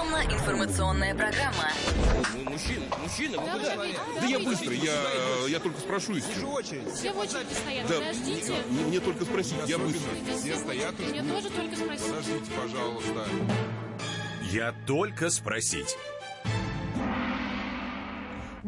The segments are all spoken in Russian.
Рекламно-информационная программа. Мужчина, мужчина, вы Да, куда? Да я быстро, я, я только спрошу и все. Все в очереди стоят, Да, подождите. мне, мне только спросить, я быстро. Все стоят. Мне тоже только спросить. Подождите, пожалуйста. Я только спросить.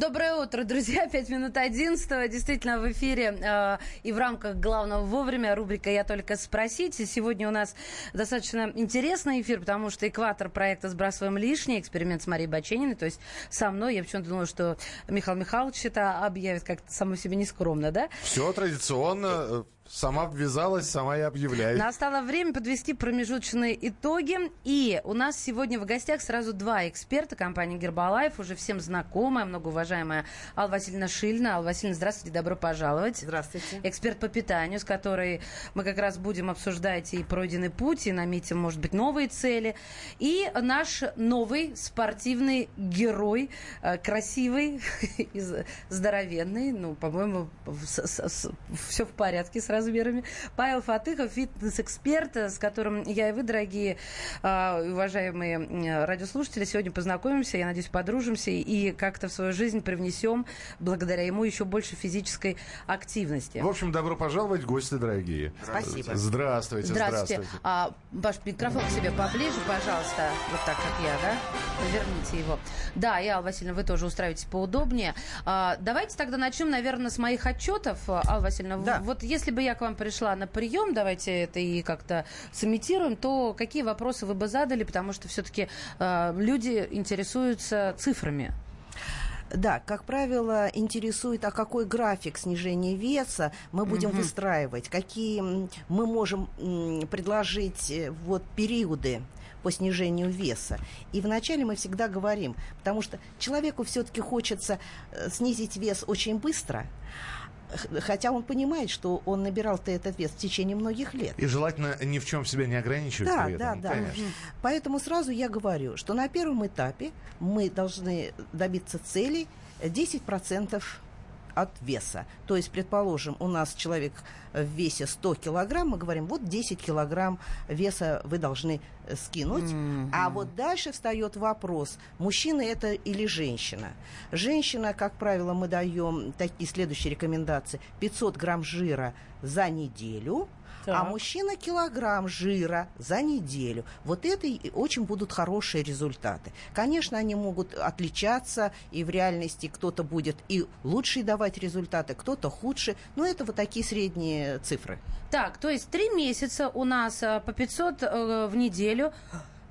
Доброе утро, друзья. Пять минут одиннадцатого. Действительно, в эфире э, и в рамках главного вовремя рубрика «Я только спросить». И сегодня у нас достаточно интересный эфир, потому что экватор проекта «Сбрасываем лишнее», эксперимент с Марией Бачениной, то есть со мной. Я почему-то думала, что Михаил Михайлович это объявит как-то само себе нескромно, да? Все традиционно. Сама ввязалась, сама и объявляет. Настало время подвести промежуточные итоги. И у нас сегодня в гостях сразу два эксперта компании Гербалайф, уже всем знакомая, многоуважаемая Алла Васильевна Шильна. Алла Васильевна, здравствуйте, добро пожаловать. Здравствуйте. Эксперт по питанию, с которой мы как раз будем обсуждать и пройденный путь, и наметим, может быть, новые цели. И наш новый спортивный герой, э, красивый и здоровенный, ну, по-моему, все в порядке с размерами. Павел Фатыхов, фитнес-эксперт, с которым я и вы, дорогие э, уважаемые радиослушатели, сегодня познакомимся, я надеюсь, подружимся и как-то в свою жизнь привнесем, благодаря ему, еще больше физической активности. В общем, добро пожаловать, гости дорогие. Спасибо. Здравствуйте, Здравствуйте. здравствуйте. А, ваш микрофон к себе поближе, пожалуйста. Вот так, как я, да? Поверните его. Да, и, Алла Васильевна, вы тоже устраивайтесь поудобнее. А, давайте тогда начнем, наверное, с моих отчетов. Алла Васильевна, Да. вот если бы я к вам пришла на прием, давайте это и как-то сымитируем, то какие вопросы вы бы задали, потому что все-таки люди интересуются цифрами. Да, как правило, интересует, а какой график снижения веса мы будем выстраивать, какие мы можем предложить э, вот периоды по снижению веса. И вначале мы всегда говорим, потому что человеку все-таки хочется э, снизить вес очень быстро, хотя он понимает, что он набирал-то этот вес в течение многих лет. И желательно ни в чем себя не ограничивать Да, при этом. да, да. Конечно. Поэтому сразу я говорю, что на первом этапе мы должны добиться цели 10% от веса. То есть, предположим, у нас человек в весе 100 килограмм, мы говорим, вот 10 килограмм веса вы должны э, скинуть. А вот дальше встает вопрос, мужчина это или женщина. Женщина, как правило, мы даем такие следующие рекомендации. 500 грамм жира за неделю, а Так. мужчина килограмм жира за неделю. Вот это и очень будут хорошие результаты. Конечно, они могут отличаться, и в реальности кто-то будет и лучшие давать результаты, кто-то худше, но это вот такие средние цифры. Так, то есть три месяца у нас э, по 500 э, в неделю.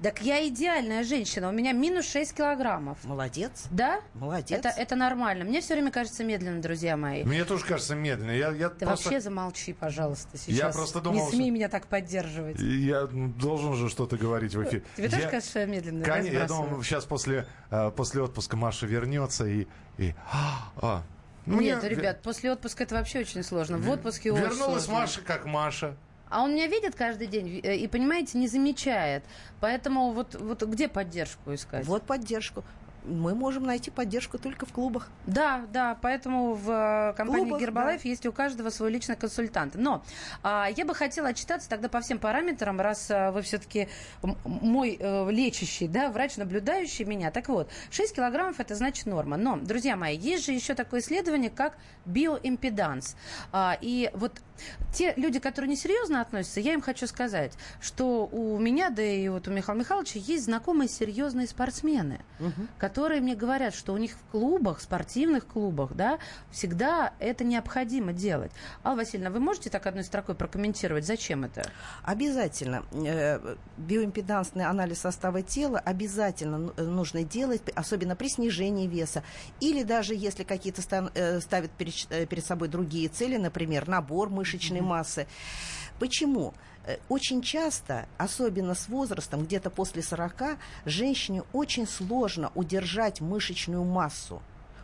Так я идеальная женщина, у меня минус 6 килограммов. Молодец. Да? Молодец. Это, это нормально. Мне все время кажется медленно, друзья мои. Мне тоже кажется медленно. Я, я Ты просто... вообще замолчи, пожалуйста, сейчас. просто думал, Не смей что- меня так поддерживать. Я должен же что-то говорить в эфире. Тебе тоже Я- кажется, что я медленно Конечно, я думал, сейчас после, э, после отпуска Маша вернется и... и а, а. Ну, Нет, мне- ребят, после отпуска это вообще очень сложно. В отпуске очень Вернулась сложно. Маша как Маша. А он меня видит каждый день э, и, понимаете, не замечает. Поэтому вот, вот где поддержку искать? Вот поддержку. Мы можем найти поддержку только в клубах. Да, да, поэтому в э, компании Клубах, Гербалайф есть у каждого свой личный консультант. Но а, я бы хотела отчитаться тогда по всем параметрам, раз а, вы все-таки мой э, лечащий, да, врач, наблюдающий меня. Так вот, 6 килограммов это значит норма. Но, друзья мои, есть же еще такое исследование, как биоимпеданс. А, и вот те люди, которые несерьезно относятся, я им хочу сказать, что у меня, да и вот у Михаила Михайловича есть знакомые серьезные спортсмены, которые мне говорят, что у них в клубах, спортивных клубах, да, всегда это необходимо делать. Алла Васильевна, вы можете так одной строкой прокомментировать, зачем это? Обязательно. Э, Биоимпедансный анализ состава тела обязательно э, нужно делать, особенно при снижении веса. Или даже если какие-то э, ставят перед, собой другие цели, например, набор мышечной массы. Почему? Э, Очень часто, особенно с возрастом, где-то после 40, женщине очень сложно удержать мышечную массу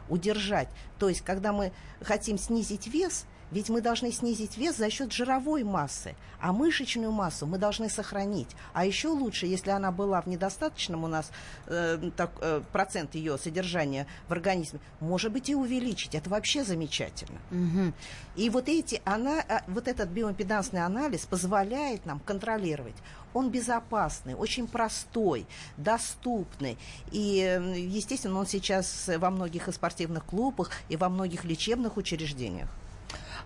удержать. То есть, когда мы хотим снизить вес, Ведь мы должны снизить вес за счет жировой массы, а мышечную массу мы должны сохранить. А еще лучше, если она была в недостаточном у нас э, так, э, процент ее содержания в организме, может быть и увеличить. Это вообще замечательно. И вот эти, она, э, вот этот биоимпедансный анализ позволяет нам контролировать. Он безопасный, очень простой, доступный. И, э, естественно, он сейчас во многих и спортивных клубах, и во многих лечебных учреждениях.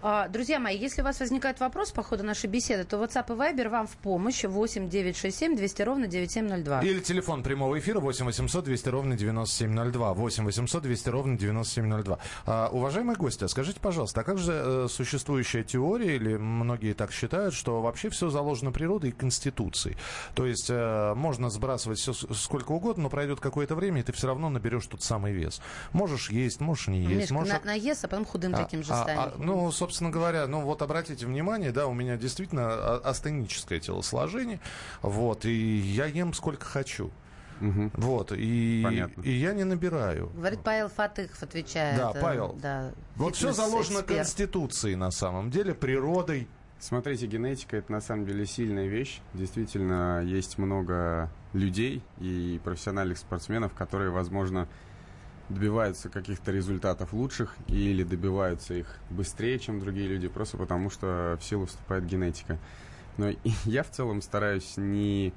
А, Друзья мои, если у вас возникает вопрос по ходу нашей беседы, то WhatsApp и Viber вам в помощь 8 967 200 ровно 9702. Или телефон прямого эфира 8 800 200 ровно 9702. 8 800 200 ровно 9702. А, уважаемые гости, а скажите, пожалуйста, а как же э, существующая теория, или многие так считают, что вообще все заложено природой и конституцией? То есть э, можно сбрасывать все сколько угодно, но пройдет какое-то время, и ты все равно наберешь тот самый вес. Можешь есть, можешь не есть. Мишка, можешь... на, наест, а потом худым А, таким же а, станет. а, ну, собственно говоря, ну вот обратите внимание, да, у меня действительно астеническое телосложение, вот, и я ем сколько хочу. Вот, и, Понятно. и я не набираю. Говорит Павел Фатыхов, отвечает. Да, э, Павел. Да, Вот все заложено. Конституцией на самом деле, природой. Смотрите, генетика это на самом деле сильная вещь. Действительно, есть много людей и профессиональных спортсменов, которые, возможно, добиваются каких-то результатов лучших или добиваются их быстрее, чем другие люди, просто потому что в силу вступает генетика. Но я в целом стараюсь не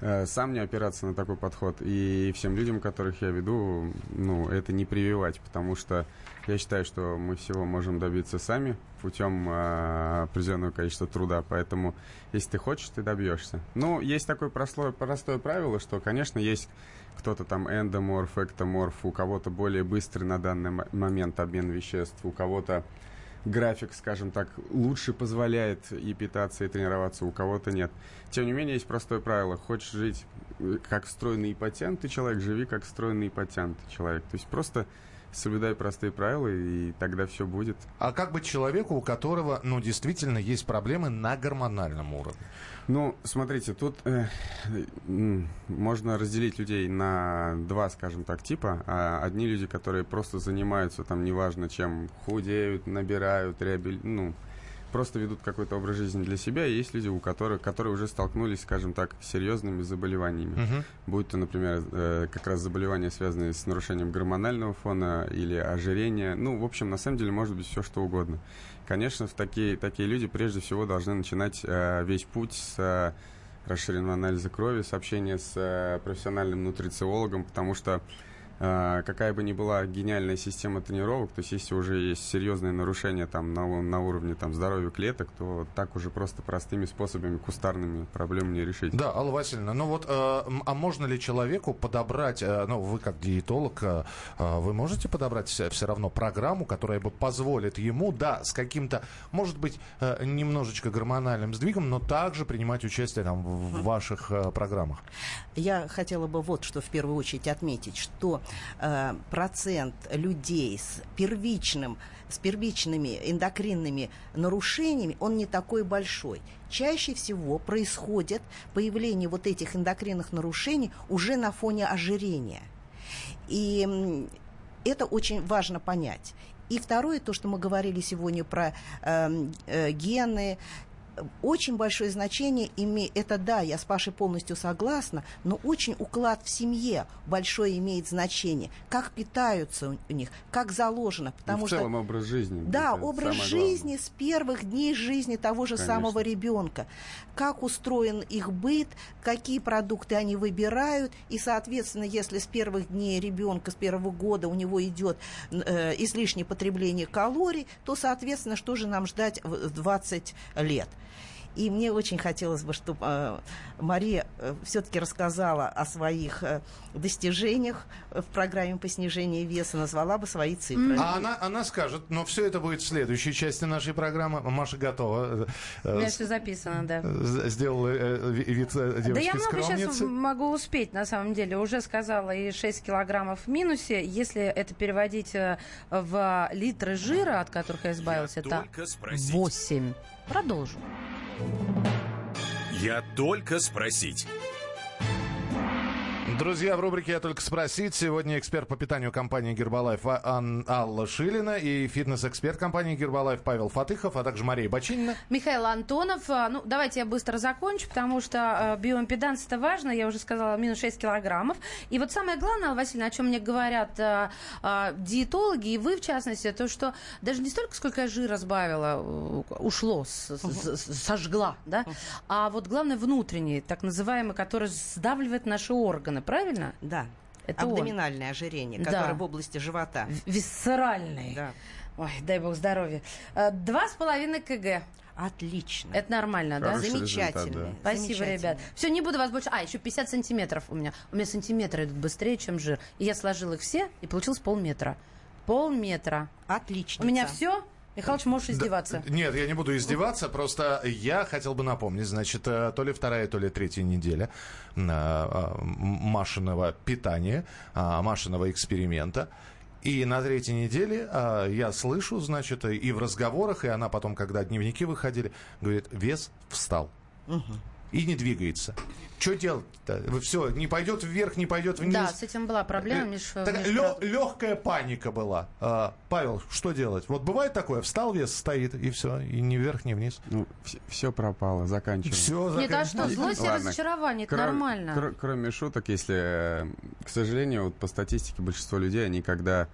э, сам не опираться на такой подход. И всем людям, которых я веду, ну, это не прививать, потому что я считаю, что мы всего можем добиться сами путем э, определенного количества труда. Поэтому, если ты хочешь, ты добьешься. Ну, есть такое простое, простое правило, что, конечно, есть кто-то там эндоморф, эктоморф, у кого-то более быстрый на данный мо- момент обмен веществ, у кого-то график, скажем так, лучше позволяет и питаться, и тренироваться, у кого-то нет. Тем не менее, есть простое правило. Хочешь жить э, как стройный и потянутый человек, живи как стройный и потянутый человек. То есть просто соблюдай простые правила, и тогда все будет. А как быть человеку, у которого, ну, действительно есть проблемы на гормональном уровне? Ну, смотрите, тут э, можно разделить людей на два, скажем так, типа. А одни люди, которые просто занимаются там, неважно чем, худеют, набирают, реабили... ну, просто ведут какой-то образ жизни для себя. И есть люди, у которых, которые уже столкнулись, скажем так, с серьезными заболеваниями. Мгм. Будь то, например, э, как раз заболевания, связанные с нарушением гормонального фона или ожирения. Ну, в общем, на самом деле может быть все что угодно. Конечно, в такие, такие люди прежде всего должны начинать э, весь путь с э, расширенного анализа крови, с общения с э, профессиональным нутрициологом, потому что какая бы ни была гениальная система тренировок, то есть если уже есть серьезные нарушения там, на, у- на уровне там, здоровья клеток, то так уже просто простыми способами, кустарными проблем не решить. Да, Алла Васильевна, ну вот, э, а можно ли человеку подобрать, э, ну, вы как диетолог, э, вы можете подобрать все равно программу, которая бы позволит ему, да, с каким-то, может быть, э, немножечко гормональным сдвигом, но также принимать участие там в в ваших э, программах? Я хотела бы вот что в первую очередь отметить, что э, процент людей с первичным с первичными эндокринными нарушениями, он не такой большой. Чаще всего происходит появление вот этих эндокринных нарушений уже на фоне ожирения. И это очень важно понять. И второе, то, что мы говорили сегодня про эм, э, гены, очень большое значение имеет, это да, я с Пашей полностью согласна, но очень уклад в семье большое имеет значение. Как питаются у- них, как заложено. И Потому в что целом образ жизни. да, образ жизни с первых дней жизни того же Конечно. самого ребенка. Как устроен их быт, какие продукты они выбирают. И, соответственно, если с первых дней ребенка, с первого года у него идет э, излишнее потребление калорий, то, соответственно, что же нам ждать в 20 лет? И мне очень хотелось бы, чтобы э, Мария все-таки рассказала о своих э, достижениях в программе по снижению веса, назвала бы свои цифры. А она, она скажет, но все это будет в следующей части нашей программы. Маша готова. У Э, меня все записано, да. Сделала э, ви- вид э, Да я девочки много сейчас могу успеть, на самом деле. Уже сказала и 6 килограммов в минусе. Если это переводить э, в литры жира, от которых я избавилась, Я это только спросить. 8. Продолжу. Я только спросить. Друзья, в рубрике «Я только спросить» сегодня эксперт по питанию компании «Гербалайф» А- Ан- Алла Шилина и фитнес-эксперт компании «Гербалайф» Павел Фатыхов, а также Мария Бочинина. Михаил Антонов. А, Ну, давайте я быстро закончу, потому что э, биоимпеданс это важно. Я уже сказала, минус 6 килограммов. И вот самое главное, Алла Васильевна, о чем мне говорят диетологи, и вы в частности, то, что даже не столько, сколько я жира сбавила, ушло, сожгла, да, а вот главное внутренний, так называемый, который сдавливает наши органы, правильно? Да. Это он. Абдоминальное ожирение, Да. которое в области живота. В- Висцеральный. Да. Ой, дай бог здоровья. Э, Два с половиной кг. Отлично. Это нормально, да? Хороший Замечательно. результат, да. Спасибо, Замечательно. ребят. Все, не буду вас больше... А, еще 50 сантиметров у меня. У меня сантиметры идут быстрее, чем жир. И я сложила их все, и получилось полметра. Полметра. Отлично. У меня все. Михалыч, можешь издеваться. Да, нет, я не буду издеваться, просто я хотел бы напомнить, значит, э, то ли вторая, то ли третья неделя э, э, Машиного питания, Машиного эксперимента. И на третьей неделе э, я слышу, значит, и в разговорах, и она потом, когда дневники выходили, говорит, вес встал. И не двигается. Что делать-то? Все, не пойдет вверх, не пойдет вниз. Да, с этим была проблема, Миш. Миш, правда. легкая паника была. А, Павел, что делать? Вот бывает такое, встал вес, стоит, и все, и ни вверх, ни вниз. Ну, все, пропало, заканчиваем. Все, Нет, а что, злость и Ладно. разочарование, это нормально. кро- кроме шуток, если, э, к сожалению, вот по статистике большинство людей, они когда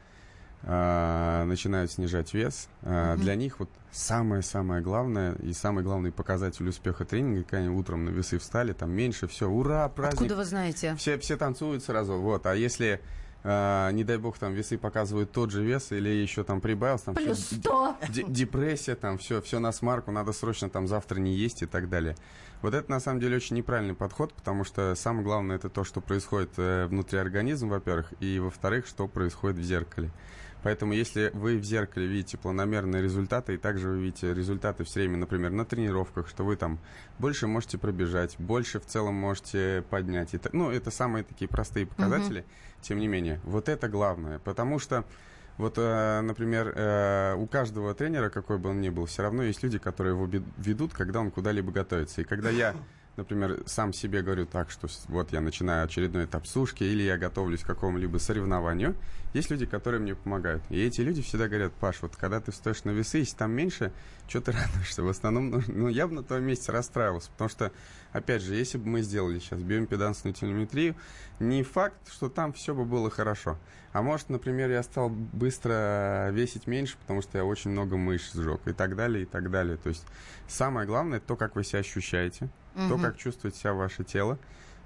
э, начинают снижать вес, э, для них вот самое-самое главное и самый главный показатель успеха тренинга, когда они утром на весы встали, там меньше, все, ура, праздник. Откуда вы знаете? Все, все танцуют сразу, вот. А если, э, не дай бог, там весы показывают тот же вес или еще там прибавился, там Плюс всё- 100. Д- депрессия, там все, все на смарку, надо срочно там завтра не есть и так далее. Вот это на самом деле очень неправильный подход, потому что самое главное это то, что происходит э, внутри организма, во-первых, и во-вторых, что происходит в зеркале. Поэтому если вы в зеркале видите планомерные результаты, и также вы видите результаты все время, например, на тренировках, что вы там больше можете пробежать, больше в целом можете поднять. Та- ну, это самые такие простые показатели, тем не менее. Вот это главное, потому что вот, э, например, э, у каждого тренера, какой бы он ни был, все равно есть люди, которые его ведут, когда он куда-либо готовится. И когда я, например, сам себе говорю так, что вот я начинаю очередной этап сушки, или я готовлюсь к какому-либо соревнованию, есть люди, которые мне помогают. И эти люди всегда говорят, Паш, вот когда ты встаешь на весы, если там меньше, что ты радуешься? В основном, ну, ну, я бы на твоем месте расстраивался, потому что, опять же, если бы мы сделали сейчас биоимпедансную телеметрию, не факт, что там все бы было хорошо. А может, например, я стал быстро весить меньше, потому что я очень много мышц сжег и так далее, и так далее. То есть самое главное то, как вы себя ощущаете, то, как чувствует себя ваше тело,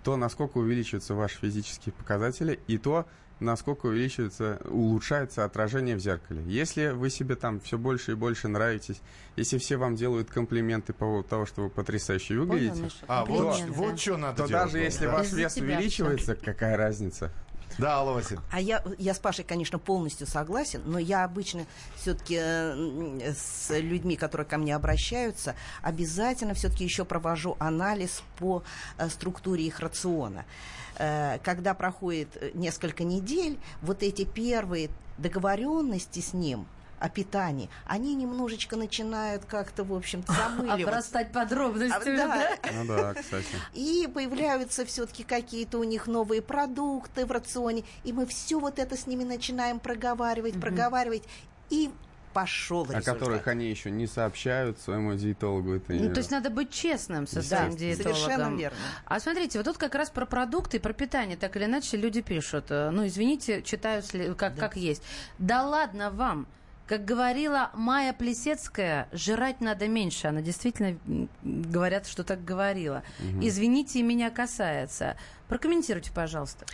то, насколько увеличиваются ваши физические показатели, и то, насколько увеличивается, улучшается отражение в зеркале. Если вы себе там все больше и больше нравитесь, если все вам делают комплименты по поводу того, что вы потрясающе Понял, выглядите, Миша? А, вот, вот что надо то делать. даже если да. ваш вес увеличивается, какая разница? Да, Алла Васильевна. А я, я с Пашей, конечно, полностью согласен, но я обычно все-таки с людьми, которые ко мне обращаются, обязательно все-таки еще провожу анализ по э, структуре их рациона. Э, Когда проходит э, несколько недель, вот эти первые договоренности с ним о питании, они немножечко начинают как-то, в общем-то, замыливаться. Обрастать подробностями, А, да? да. Ну да, кстати. И появляются все-таки какие-то у них новые продукты в рационе. И мы все вот это с ними начинаем проговаривать, проговаривать. И пошел О результат. которых они еще не сообщают своему диетологу. Это Ну, то есть надо быть честным со своим Да, диетологом. совершенно верно. А смотрите, вот тут как раз про продукты, про питание, так или иначе люди пишут. э, Ну, извините, читаю как, как есть. Да ладно вам! Как говорила Майя Плесецкая, жрать надо меньше. Она действительно говорят, что так говорила. Извините, и меня касается. Прокомментируйте, пожалуйста.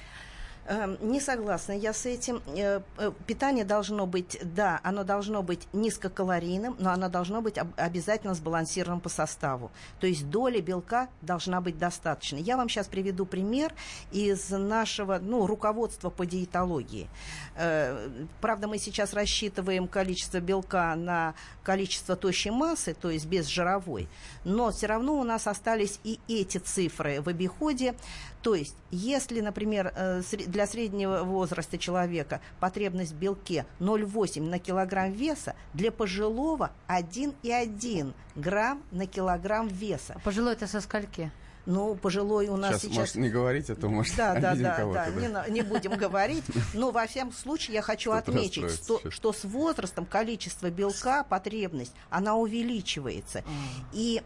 Эм, Не согласна я с этим. Э, э, Питание должно быть, да, оно должно быть низкокалорийным, но оно должно быть об- обязательно сбалансированным по составу. То есть доля белка должна быть достаточно. Я вам сейчас приведу пример из нашего ну, руководства по диетологии. Э, Правда, мы сейчас рассчитываем количество белка на количество тощей массы, то есть без жировой, но все равно у нас остались и эти цифры в обиходе. То есть, если, например, сре- для среднего возраста человека потребность в белке 0,8 на килограмм веса, для пожилого 1,1 грамм на килограмм веса. А пожилой это со скольки? Ну, пожилой у нас Сейчас, сейчас... может, не говорить, а то, может, Да, да, да, кого-то. да, не, не будем говорить. Но во всяком случае я хочу отметить, что, что с возрастом количество белка, потребность, она увеличивается. И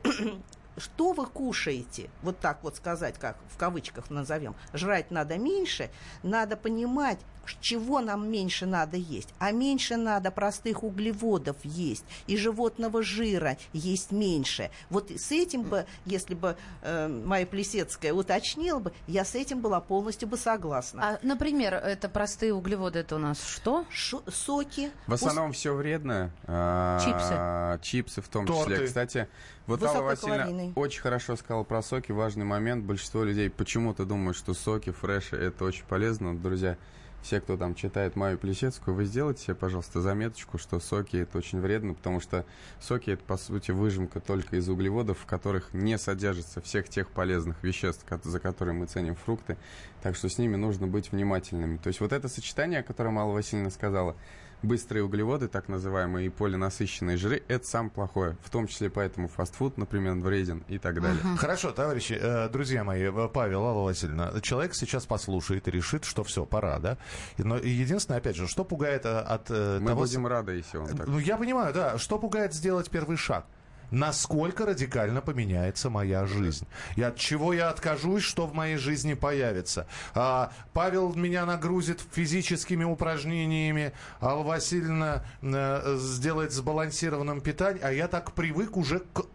что вы кушаете, вот так вот сказать, как в кавычках назовем, жрать надо меньше, надо понимать, чего нам меньше надо есть. А меньше надо простых углеводов есть, и животного жира есть меньше. Вот с этим бы, если бы э, моя Плесецкая уточнила бы, я с этим была полностью бы согласна. А, например, это простые углеводы, это у нас что? Шу- соки. В основном все вредно. А, Чипсы в том Торты. числе. Кстати, вот Алла Васильевна очень хорошо сказала про соки. Важный момент. Большинство людей почему-то думают, что соки, фреши это очень полезно. Друзья, все, кто там читает Маю Плесецкую, вы сделайте себе, пожалуйста, заметочку, что соки это очень вредно, потому что соки это, по сути, выжимка только из углеводов, в которых не содержится всех тех полезных веществ, за которые мы ценим фрукты. Так что с ними нужно быть внимательными. То есть вот это сочетание, о котором Алла Васильевна сказала, быстрые углеводы, так называемые, и полинасыщенные жиры, это самое плохое. В том числе поэтому фастфуд, например, вреден и так далее. Хорошо, товарищи, э, друзья мои, э, Павел, Алла Васильевна, человек сейчас послушает и решит, что все, пора, да? Но единственное, опять же, что пугает э, от э, Мы того... будем рады, если он так. Ну, я понимаю, да. Что пугает сделать первый шаг? Насколько радикально поменяется моя жизнь? И от чего я откажусь, что в моей жизни появится? А, Павел меня нагрузит физическими упражнениями, Алла Васильевна э, сделает сбалансированным питание, а я так привык уже к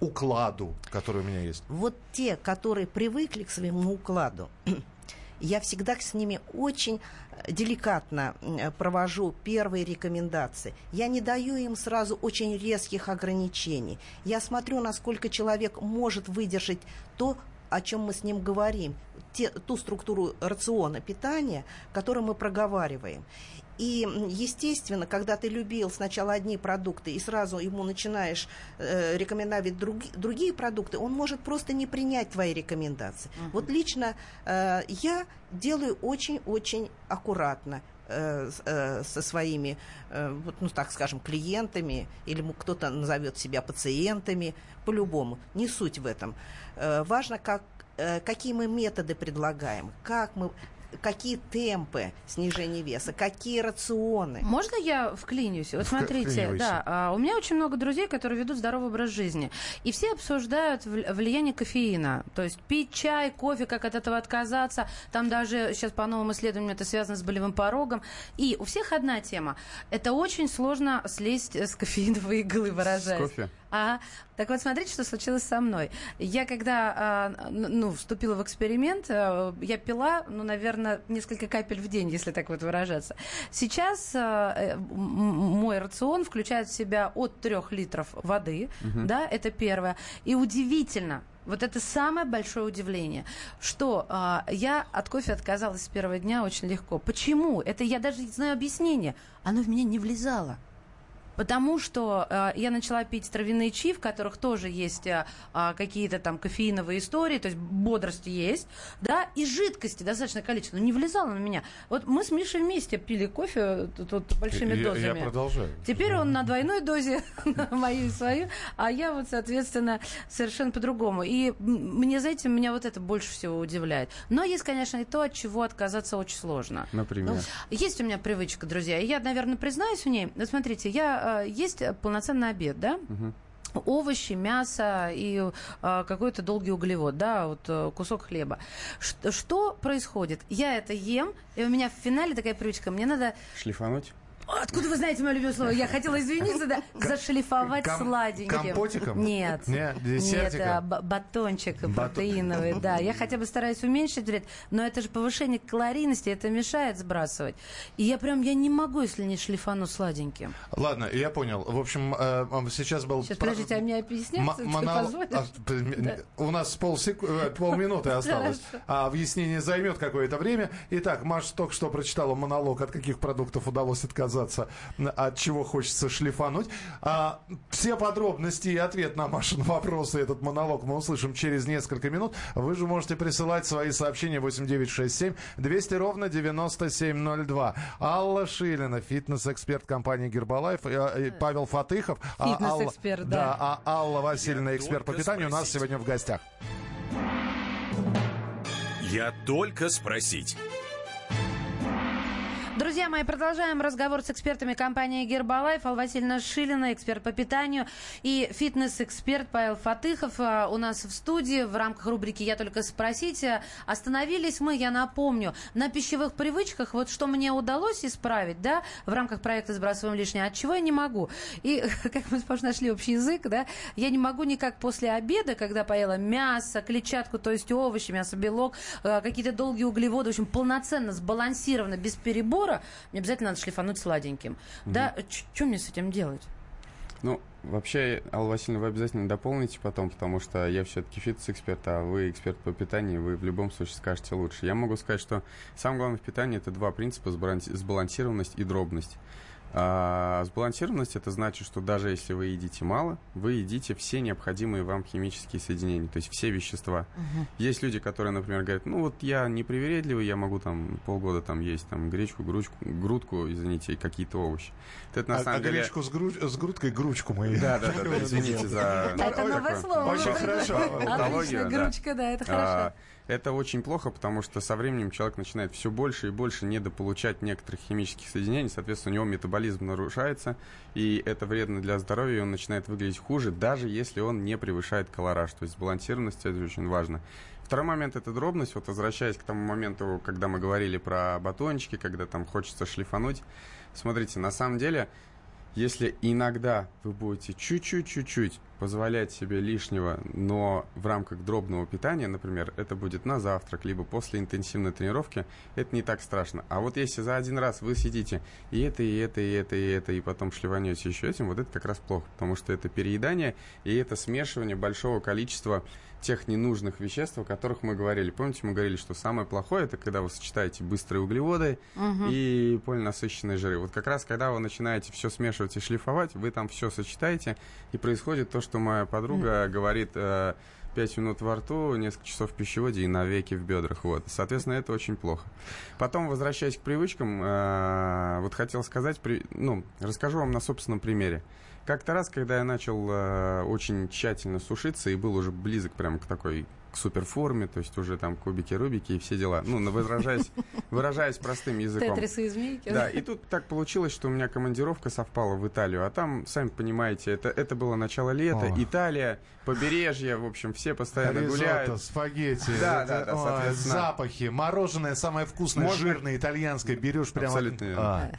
укладу, который у меня есть. Вот те, которые привыкли к своему укладу, я всегда с ними очень э, деликатно э, провожу первые рекомендации. Я не даю им сразу очень резких ограничений. Я смотрю, насколько человек может выдержать то, о чем мы с ним говорим, те, ту структуру рациона питания, которую мы проговариваем. И, естественно, когда ты любил сначала одни продукты и сразу ему начинаешь э, рекомендовать други- другие продукты, он может просто не принять твои рекомендации. Вот лично э, я делаю очень-очень аккуратно э, э, со своими, э, вот, ну так скажем, клиентами, или кто-то назовет себя пациентами, по-любому. Не суть в этом. Важно, как, какие мы методы предлагаем, как мы какие темпы снижения веса, какие рационы. Можно я вклинюсь? Вот смотрите, вклинивайся. да, а, у меня очень много друзей, которые ведут здоровый образ жизни. И все обсуждают вл- влияние кофеина. То есть пить чай, кофе, как от этого отказаться. Там даже сейчас по новым исследованиям это связано с болевым порогом. И у всех одна тема. Это очень сложно слезть с кофеиновой иглы, выражаясь. кофе? А, так вот, смотрите, что случилось со мной. Я когда а, ну, вступила в эксперимент, а, я пила, ну, наверное, несколько капель в день, если так вот выражаться. Сейчас а, э, м- мой рацион включает в себя от трех литров воды, да, это первое. И удивительно, вот это самое большое удивление, что а, я от кофе отказалась с первого дня очень легко. Почему? Это я даже не знаю объяснения. Оно в меня не влезало. Потому что э, я начала пить травяные чаи, в которых тоже есть э, а, какие-то там кофеиновые истории, то есть бодрость есть, да, и жидкости достаточное количество, но не влезало на меня. Вот мы с Мишей вместе пили кофе э, тут, тут большими Я- дозами. Я продолжаю. Теперь он на двойной дозе, на мою и свою, а я вот, соответственно, совершенно по-другому. И мне, знаете, меня вот это больше всего удивляет. Но есть, конечно, и то, от чего отказаться очень сложно. Например. Есть у меня привычка, друзья, и я, наверное, признаюсь в ней. Вот смотрите, я э, есть полноценный обед, да? овощи, мясо и э, какой-то долгий углевод, да, вот э, кусок хлеба. Ш- что происходит? Я это ем, и у меня в финале такая привычка, мне надо... Шлифануть? Откуда вы знаете мое любимое слово? Я хотела извиниться, да, зашлифовать ком- сладеньким. компотиком? Нет. Не, Нет, десертиком? а, б- батончик Бато- протеиновый, да. Я хотя бы стараюсь уменьшить вред, но это же повышение калорийности, это мешает сбрасывать. И я прям, я не могу, если не шлифану сладеньким. Ладно, я понял. В общем, э, сейчас был... Сейчас, подождите, а мне объяснять, М- монол- а, У нас полсеку- э, полминуты осталось, а объяснение займет какое-то время. Итак, Маша только что прочитала монолог, от каких продуктов удалось отказаться, от чего хочется шлифануть. А, все подробности и ответ на Машин вопросы, этот монолог мы услышим через несколько минут. Вы же можете присылать свои сообщения 8967 200 ровно 9702. Алла Шилина, фитнес-эксперт компании Гербалайф, э, э, Павел Фатыхов. а Алла- Фитнес-эксперт, да. а Алла Васильевна, Я эксперт по питанию, у нас спросить. сегодня в гостях. Я только спросить. Друзья мои, продолжаем разговор с экспертами компании Гербалайф. Алла Васильевна Шилина, эксперт по питанию, и фитнес-эксперт Павел Фатыхов а, у нас в студии в рамках рубрики «Я только спросить». Остановились мы, я напомню, на пищевых привычках. Вот что мне удалось исправить, да, в рамках проекта «Сбрасываем лишнее», от чего я не могу. И, как мы с Пашей нашли общий язык, да, я не могу никак после обеда, когда поела мясо, клетчатку, то есть овощи, мясо, белок, э, какие-то долгие углеводы, в общем, полноценно, сбалансированно, без перебора, мне обязательно надо шлифануть сладеньким. Да, что мне с этим делать? Ну, вообще, Алла Васильевна, вы обязательно дополните потом, потому что я все-таки фитнес-эксперт, а вы эксперт по питанию, вы в любом случае скажете лучше. Я могу сказать, что самое главное в питании это два принципа – сбалансированность и дробность. А сбалансированность это значит, что даже если вы едите мало, вы едите все необходимые вам химические соединения, то есть все вещества. Угу. Есть люди, которые, например, говорят, ну вот я непривередливый, я могу там полгода там есть там гречку, грудку, грудку, извините, какие-то овощи. Это, на а, самом а деле... гречку с, гру... с грудкой грудку мы. Да, да, да, извините за... Это новое слово. Очень хорошо. Отлично, грудочка, да, это хорошо. Это очень плохо, потому что со временем человек начинает все больше и больше недополучать некоторых химических соединений, соответственно, у него метаболизм нарушается, и это вредно для здоровья, и он начинает выглядеть хуже, даже если он не превышает колораж. То есть сбалансированность это очень важно. Второй момент это дробность. Вот возвращаясь к тому моменту, когда мы говорили про батончики, когда там хочется шлифануть. Смотрите, на самом деле если иногда вы будете чуть-чуть-чуть-чуть позволять себе лишнего, но в рамках дробного питания, например, это будет на завтрак, либо после интенсивной тренировки, это не так страшно. А вот если за один раз вы сидите и это, и это, и это, и это, и потом шлеванете еще этим, вот это как раз плохо, потому что это переедание, и это смешивание большого количества тех ненужных веществ, о которых мы говорили. Помните, мы говорили, что самое плохое это когда вы сочетаете быстрые углеводы угу. и полинасыщенные жиры. Вот как раз когда вы начинаете все смешивать и шлифовать, вы там все сочетаете, и происходит то, что моя подруга угу. говорит. Э, 5 минут во рту, несколько часов в пищеводе и навеки в бедрах. Вот. Соответственно, это очень плохо. Потом, возвращаясь к привычкам, э, вот хотел сказать, при, ну, расскажу вам на собственном примере. Как-то раз, когда я начал э, очень тщательно сушиться и был уже близок прям к такой к суперформе, то есть уже там кубики-рубики и все дела. Ну, выражаясь, выражаясь простым языком. Тетрисы и змейки. Да, и тут так получилось, что у меня командировка совпала в Италию, а там, сами понимаете, это, это было начало лета, О. Италия, побережье, в общем, все постоянно Ризотто, гуляют. спагетти, да, это, да, да, соответственно. запахи, мороженое самое вкусное, Можно... жирное, итальянское, берешь прямо... Абсолютно верно. А.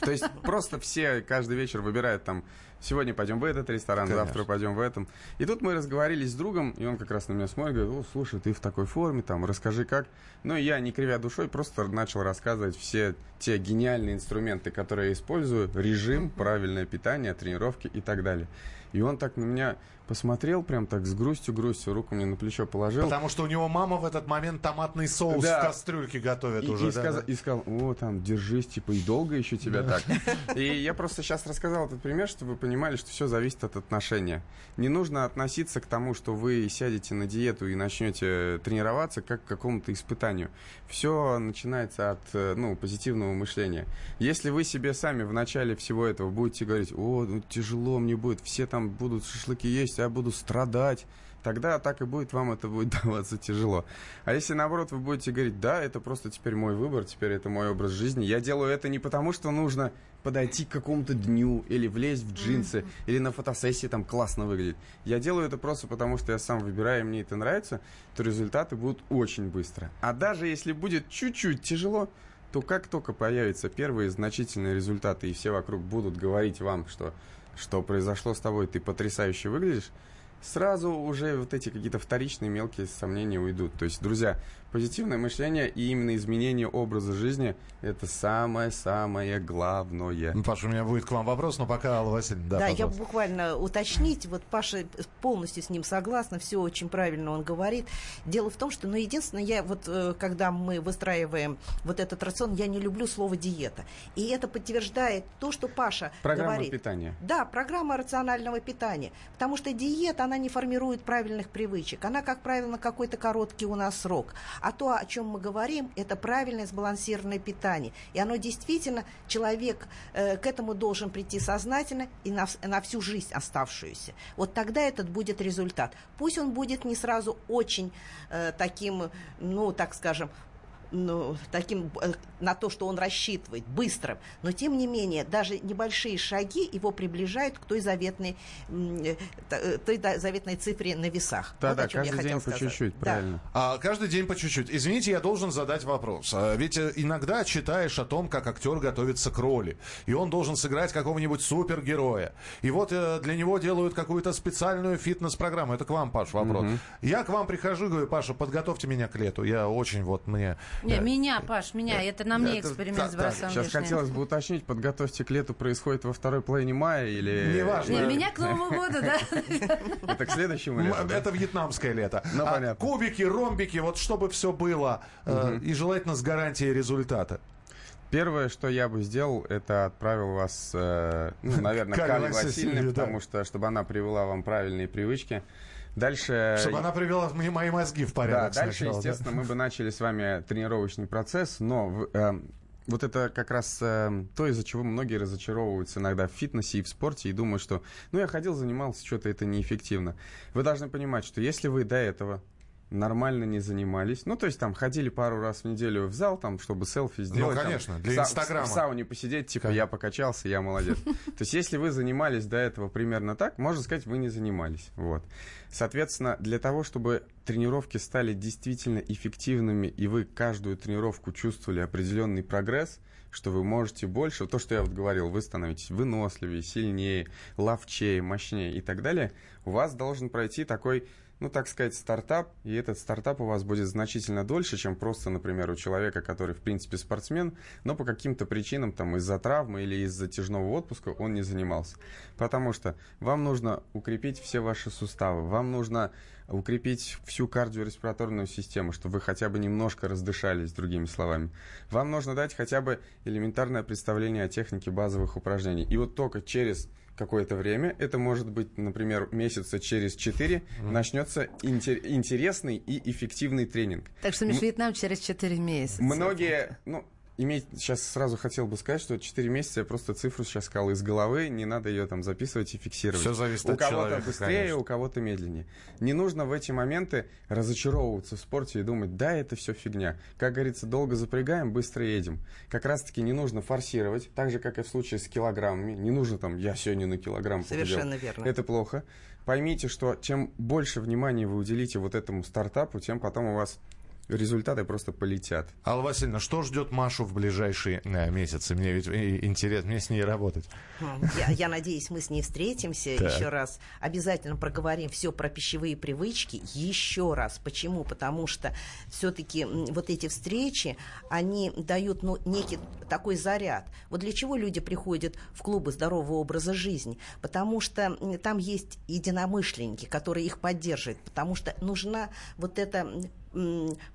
То есть просто все каждый вечер выбирают там сегодня пойдем в этот ресторан, Конечно. завтра пойдем в этом. И тут мы разговорились с другом, и он как раз на меня смотрит, говорит, о, слушай, ты в такой форме, там, расскажи как. Ну, я, не кривя душой, просто начал рассказывать все те гениальные инструменты, которые я использую, режим, правильное питание, тренировки и так далее. И он так на меня посмотрел прям так с грустью-грустью, руку мне на плечо положил. Потому что у него мама в этот момент томатный соус да. в кастрюльке готовит и, уже. И, да, сказ... да. и сказал, о, там, держись, типа, и долго еще тебя да. так. И я просто сейчас рассказал этот пример, чтобы вы понимали, что все зависит от отношения. Не нужно относиться к тому, что вы сядете на диету и начнете тренироваться, как к какому-то испытанию. Все начинается от, ну, позитивного мышления. Если вы себе сами в начале всего этого будете говорить, о, ну, тяжело мне будет, все там будут шашлыки есть, я буду страдать, тогда так и будет, вам это будет даваться тяжело. А если наоборот вы будете говорить, да, это просто теперь мой выбор, теперь это мой образ жизни, я делаю это не потому, что нужно подойти к какому-то дню или влезть в джинсы, mm-hmm. или на фотосессии там классно выглядеть. Я делаю это просто потому, что я сам выбираю, и мне это нравится, то результаты будут очень быстро. А даже если будет чуть-чуть тяжело, то как только появятся первые значительные результаты, и все вокруг будут говорить вам, что что произошло с тобой, ты потрясающе выглядишь, сразу уже вот эти какие-то вторичные мелкие сомнения уйдут. То есть, друзья, позитивное мышление и именно изменение образа жизни – это самое-самое главное. Ну, Паша, у меня будет к вам вопрос, но пока Алла Васильевна, да, Да, пожалуйста. я буквально уточнить, вот Паша полностью с ним согласна, все очень правильно он говорит. Дело в том, что, ну, единственное, я вот, э, когда мы выстраиваем вот этот рацион, я не люблю слово диета. И это подтверждает то, что Паша программа говорит. питания. Да, программа рационального питания. Потому что диета, она не формирует правильных привычек. Она, как правило, на какой-то короткий у нас срок. А то, о чем мы говорим, это правильное сбалансированное питание. И оно действительно, человек э, к этому должен прийти сознательно и на, на всю жизнь оставшуюся. Вот тогда этот будет результат. Пусть он будет не сразу очень э, таким, ну, так скажем, ну, таким, э, на то, что он рассчитывает, быстрым. Но, тем не менее, даже небольшие шаги его приближают к той заветной, э, э, той заветной цифре на весах. Да, вот да, каждый день по чуть-чуть, да. правильно. А, каждый день по чуть-чуть. Извините, я должен задать вопрос. А, ведь иногда читаешь о том, как актер готовится к роли, и он должен сыграть какого-нибудь супергероя. И вот для него делают какую-то специальную фитнес-программу. Это к вам, Паш, вопрос. Угу. Я к вам прихожу и говорю, Паша, подготовьте меня к лету. Я очень вот мне не, меня, Паш, меня. Это на мне эксперимент с бросом Сейчас хотелось бы уточнить, подготовьте к лету происходит во второй половине мая или... Неважно. Не, меня к Новому году, да? Это к следующему лету, Это вьетнамское лето. Ну, а понятно. Кубики, ромбики, вот чтобы все было. Э, и желательно с гарантией результата. Первое, что я бы сделал, это отправил вас, э, ну, наверное, к Алле Васильевне, потому что, чтобы она привела вам правильные привычки. Дальше... Чтобы она привела мои мозги в порядок Да, дальше, сначала, естественно, да? мы бы начали с вами тренировочный процесс, но э, вот это как раз э, то, из-за чего многие разочаровываются иногда в фитнесе и в спорте и думают, что ну я ходил, занимался, что-то это неэффективно. Вы должны понимать, что если вы до этого нормально не занимались. Ну, то есть там ходили пару раз в неделю в зал, там, чтобы селфи сделать. Ну, конечно, там, для Инстаграма. В, в сауне посидеть, типа, я покачался, я молодец. То есть если вы занимались до этого примерно так, можно сказать, вы не занимались. Вот. Соответственно, для того, чтобы тренировки стали действительно эффективными, и вы каждую тренировку чувствовали определенный прогресс, что вы можете больше, то, что я вот говорил, вы становитесь выносливее, сильнее, ловчее, мощнее и так далее, у вас должен пройти такой ну, так сказать, стартап, и этот стартап у вас будет значительно дольше, чем просто, например, у человека, который, в принципе, спортсмен, но по каким-то причинам, там, из-за травмы или из-за тяжного отпуска он не занимался. Потому что вам нужно укрепить все ваши суставы, вам нужно укрепить всю кардиореспираторную систему, чтобы вы хотя бы немножко раздышались, другими словами. Вам нужно дать хотя бы элементарное представление о технике базовых упражнений. И вот только через какое-то время, это может быть, например, месяца через четыре, mm-hmm. начнется интер- интересный и эффективный тренинг. Так что Миш, Вьетнам через четыре месяца. Многие, ну, иметь, сейчас сразу хотел бы сказать, что 4 месяца я просто цифру сейчас сказал из головы, не надо ее там записывать и фиксировать. Все зависит у от кого-то человека, быстрее, конечно. у кого-то медленнее. Не нужно в эти моменты разочаровываться в спорте и думать, да, это все фигня. Как говорится, долго запрягаем, быстро едем. Как раз-таки не нужно форсировать, так же, как и в случае с килограммами. Не нужно там, я сегодня на килограмм Совершенно похудел. верно. Это плохо. Поймите, что чем больше внимания вы уделите вот этому стартапу, тем потом у вас результаты просто полетят. Алла Васильевна, что ждет Машу в ближайшие э, месяцы? Мне ведь э, интересно, мне с ней работать. Я, я надеюсь, мы с ней встретимся так. еще раз. Обязательно проговорим все про пищевые привычки еще раз. Почему? Потому что все-таки вот эти встречи, они дают ну, некий такой заряд. Вот для чего люди приходят в клубы здорового образа жизни? Потому что там есть единомышленники, которые их поддерживают. Потому что нужна вот эта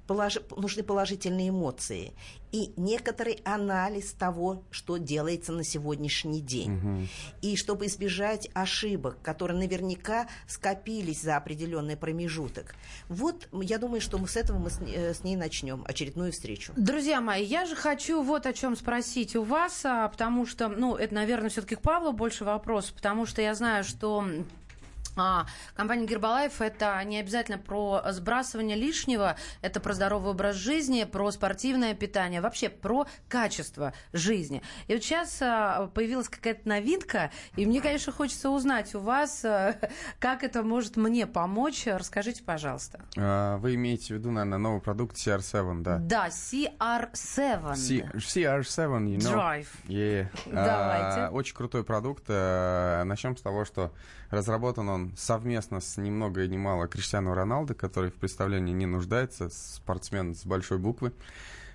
полож... нужны положительные эмоции и некоторый анализ того, что делается на сегодняшний день. Угу. И чтобы избежать ошибок, которые наверняка скопились за определенный промежуток. Вот я думаю, что мы с этого мы с, э, с ней начнем очередную встречу. Друзья мои, я же хочу вот о чем спросить у вас, а, потому что, ну, это, наверное, все-таки к Павлу больше вопрос, потому что я знаю, что а, компания Гербалайф это не обязательно про сбрасывание лишнего, это про здоровый образ жизни, про спортивное питание, вообще про качество жизни. И вот сейчас а, появилась какая-то новинка, и мне, конечно, хочется узнать у вас, а, как это может мне помочь. Расскажите, пожалуйста. А, вы имеете в виду, наверное, новый продукт CR7, да? Да, CR7. C- CR7, you know. Drive. Yeah. Давайте. А, очень крутой продукт. А, начнем с того, что разработан он совместно с ни много ни мало Криштиану Роналдо, который в представлении не нуждается, спортсмен с большой буквы.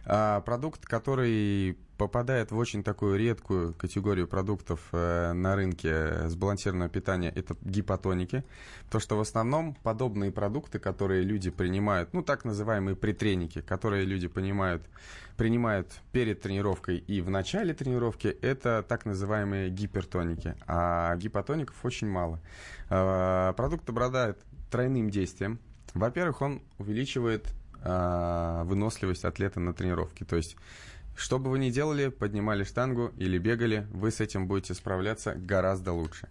А, продукт, который попадает в очень такую редкую категорию продуктов э, на рынке сбалансированного питания, это гипотоники. То, что в основном подобные продукты, которые люди принимают, ну, так называемые притреники, которые люди понимают, принимают перед тренировкой и в начале тренировки, это так называемые гипертоники. А гипотоников очень мало. Э, продукт обладает тройным действием. Во-первых, он увеличивает а, выносливость атлета на тренировке. То есть, что бы вы ни делали, поднимали штангу или бегали, вы с этим будете справляться гораздо лучше.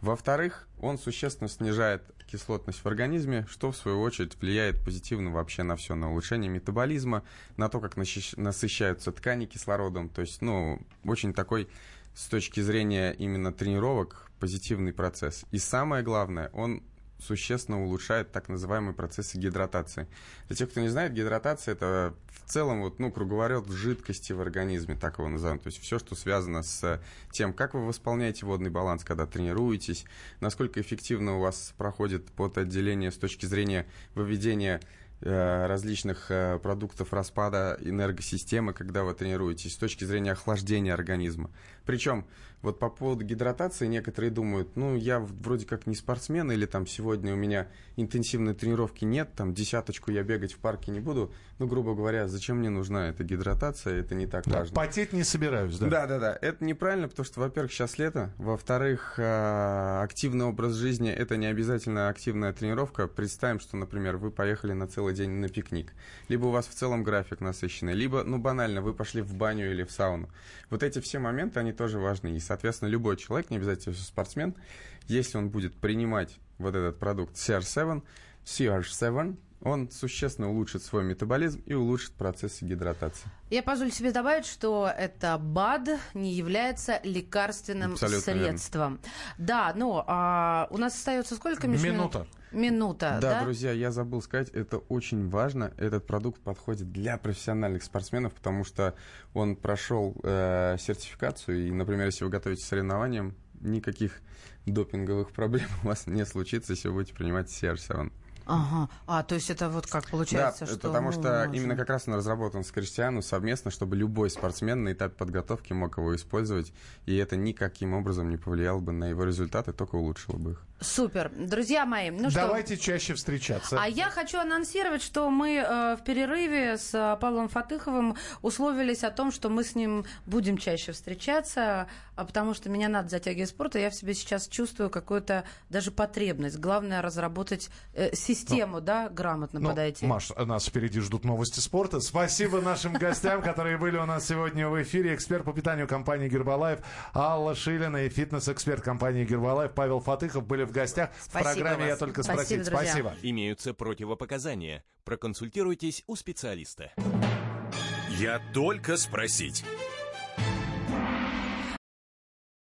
Во-вторых, он существенно снижает кислотность в организме, что в свою очередь влияет позитивно вообще на все, на улучшение метаболизма, на то, как насыщаются ткани кислородом. То есть, ну, очень такой с точки зрения именно тренировок позитивный процесс. И самое главное, он существенно улучшает так называемые процессы гидратации. Для тех, кто не знает, гидратация это в целом вот, ну, круговорот жидкости в организме, так его называем. То есть все, что связано с тем, как вы восполняете водный баланс, когда тренируетесь, насколько эффективно у вас проходит потоотделение с точки зрения выведения Э, различных э, продуктов распада энергосистемы, когда вы тренируетесь, с точки зрения охлаждения организма. Причем вот по поводу гидратации некоторые думают, ну, я вроде как не спортсмен, или там сегодня у меня интенсивной тренировки нет, там десяточку я бегать в парке не буду. Ну, грубо говоря, зачем мне нужна эта гидратация, это не так да, важно. Потеть не собираюсь, да? Да, да, да. Это неправильно, потому что, во-первых, сейчас лето, во-вторых, э, активный образ жизни это не обязательно активная тренировка. Представим, что, например, вы поехали на целый день на пикник, либо у вас в целом график насыщенный, либо, ну, банально, вы пошли в баню или в сауну. Вот эти все моменты, они тоже важны. И, соответственно, любой человек, не обязательно спортсмен, если он будет принимать вот этот продукт CR7, CR7, он существенно улучшит свой метаболизм и улучшит процессы гидратации. Я позволю себе добавить, что это БАД не является лекарственным Абсолютно средством. Верно. Да, но а, у нас остается сколько минут? Минута. Минута, да, да, друзья, я забыл сказать, это очень важно. Этот продукт подходит для профессиональных спортсменов, потому что он прошел э, сертификацию. И, например, если вы готовитесь к соревнованиям, никаких допинговых проблем у вас не случится, если вы будете принимать CR7. Ага. А, то есть это вот как получается, да, что... потому что можно... именно как раз он разработан с Криштиану совместно, чтобы любой спортсмен на этапе подготовки мог его использовать, и это никаким образом не повлияло бы на его результаты, только улучшило бы их. Супер. Друзья мои, ну Давайте что... чаще встречаться. А я хочу анонсировать, что мы э, в перерыве с э, Павлом Фатыховым условились о том, что мы с ним будем чаще встречаться, а потому что меня надо затягивать в спорт, и я в себе сейчас чувствую какую-то даже потребность. Главное разработать э, систему, ну, да, грамотно ну, подойти. Маш, нас впереди ждут новости спорта. Спасибо нашим гостям, которые были у нас сегодня в эфире. Эксперт по питанию компании Гербалаев Алла Шилина и фитнес-эксперт компании Гербалаев Павел Фатыхов были в гостях. В программе вас. «Я только спросить». Спасибо, Спасибо. Имеются противопоказания. Проконсультируйтесь у специалиста. «Я только спросить».